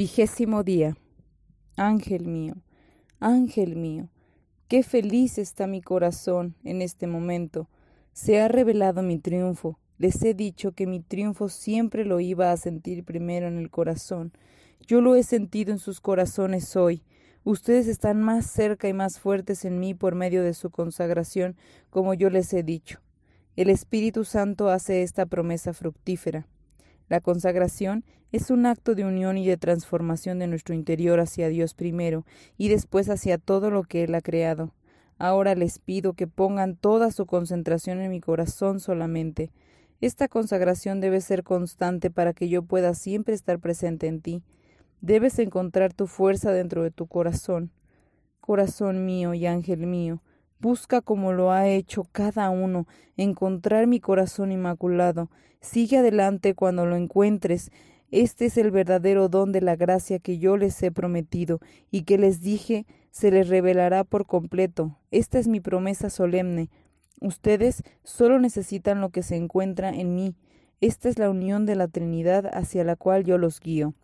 Vigésimo día. Ángel mío, ángel mío, Qué feliz está mi corazón en este momento. Se ha revelado mi triunfo. Les he dicho que mi triunfo siempre lo iba a sentir primero en el corazón. Yo lo he sentido en sus corazones hoy. Ustedes están más cerca y más fuertes en mí por medio de su consagración, como yo les he dicho. El Espíritu Santo hace esta promesa fructífera. La consagración es un acto de unión y de transformación de nuestro interior hacia Dios primero y después hacia todo lo que Él ha creado. Ahora les pido que pongan toda su concentración en mi corazón solamente. Esta consagración debe ser constante para que yo pueda siempre estar presente en ti. Debes encontrar tu fuerza dentro de tu corazón. Corazón mío y ángel mío, Busca como lo ha hecho cada uno, encontrar mi corazón inmaculado. Sigue adelante cuando lo encuentres. Este es el verdadero don de la gracia que yo les he prometido y que les dije se les revelará por completo. Esta es mi promesa solemne. Ustedes solo necesitan lo que se encuentra en mí. Esta es la unión de la Trinidad hacia la cual yo los guío.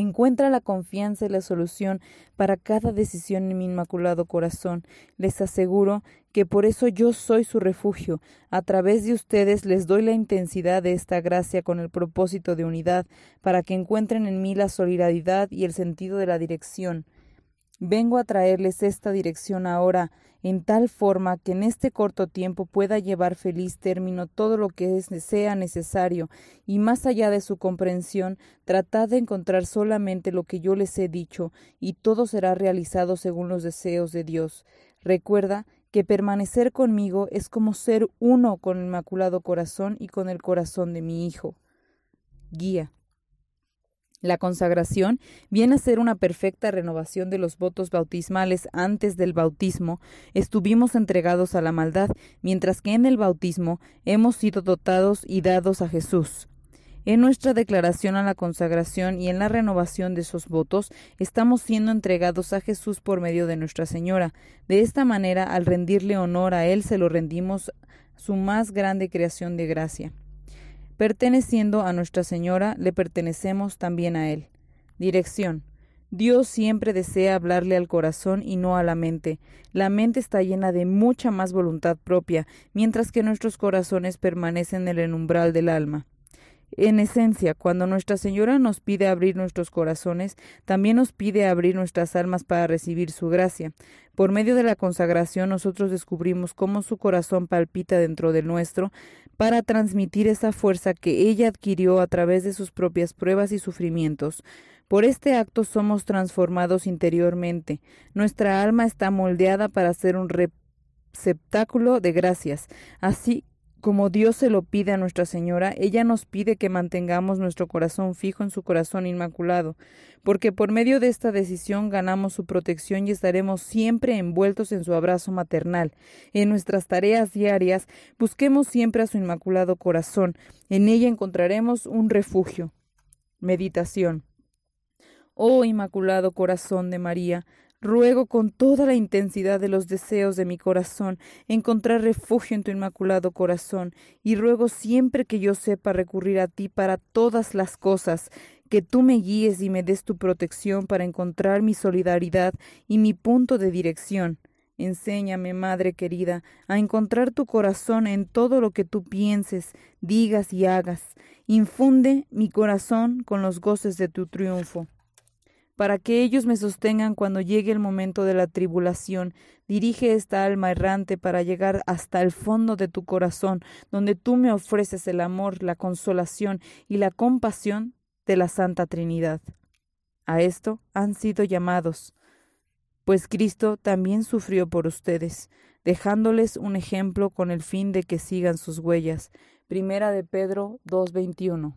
Encuentra la confianza y la solución para cada decisión en mi inmaculado corazón. Les aseguro que por eso yo soy su refugio. A través de ustedes les doy la intensidad de esta gracia con el propósito de unidad, para que encuentren en mí la solidaridad y el sentido de la dirección. Vengo a traerles esta dirección ahora, en tal forma que en este corto tiempo pueda llevar feliz término todo lo que sea necesario, y más allá de su comprensión, tratad de encontrar solamente lo que yo les he dicho, y todo será realizado según los deseos de Dios. Recuerda que permanecer conmigo es como ser uno con el Inmaculado Corazón y con el corazón de mi Hijo. Guía. La consagración viene a ser una perfecta renovación de los votos bautismales antes del bautismo. Estuvimos entregados a la maldad, mientras que en el bautismo hemos sido dotados y dados a Jesús. En nuestra declaración a la consagración y en la renovación de esos votos, estamos siendo entregados a Jesús por medio de Nuestra Señora. De esta manera, al rendirle honor a Él, se lo rendimos su más grande creación de gracia. Perteneciendo a Nuestra Señora, le pertenecemos también a Él. Dirección. Dios siempre desea hablarle al corazón y no a la mente. La mente está llena de mucha más voluntad propia, mientras que nuestros corazones permanecen en el umbral del alma. En esencia, cuando Nuestra Señora nos pide abrir nuestros corazones, también nos pide abrir nuestras almas para recibir su gracia. Por medio de la consagración nosotros descubrimos cómo su corazón palpita dentro del nuestro para transmitir esa fuerza que ella adquirió a través de sus propias pruebas y sufrimientos. Por este acto somos transformados interiormente. Nuestra alma está moldeada para ser un receptáculo de gracias. Así como Dios se lo pide a Nuestra Señora, ella nos pide que mantengamos nuestro corazón fijo en su corazón inmaculado, porque por medio de esta decisión ganamos su protección y estaremos siempre envueltos en su abrazo maternal. En nuestras tareas diarias busquemos siempre a su inmaculado corazón, en ella encontraremos un refugio. Meditación. Oh Inmaculado Corazón de María, Ruego con toda la intensidad de los deseos de mi corazón encontrar refugio en tu inmaculado corazón, y ruego siempre que yo sepa recurrir a ti para todas las cosas, que tú me guíes y me des tu protección para encontrar mi solidaridad y mi punto de dirección. Enséñame, Madre querida, a encontrar tu corazón en todo lo que tú pienses, digas y hagas. Infunde mi corazón con los goces de tu triunfo. Para que ellos me sostengan cuando llegue el momento de la tribulación, dirige esta alma errante para llegar hasta el fondo de tu corazón, donde tú me ofreces el amor, la consolación y la compasión de la Santa Trinidad. A esto han sido llamados, pues Cristo también sufrió por ustedes, dejándoles un ejemplo con el fin de que sigan sus huellas. Primera de Pedro 2.21.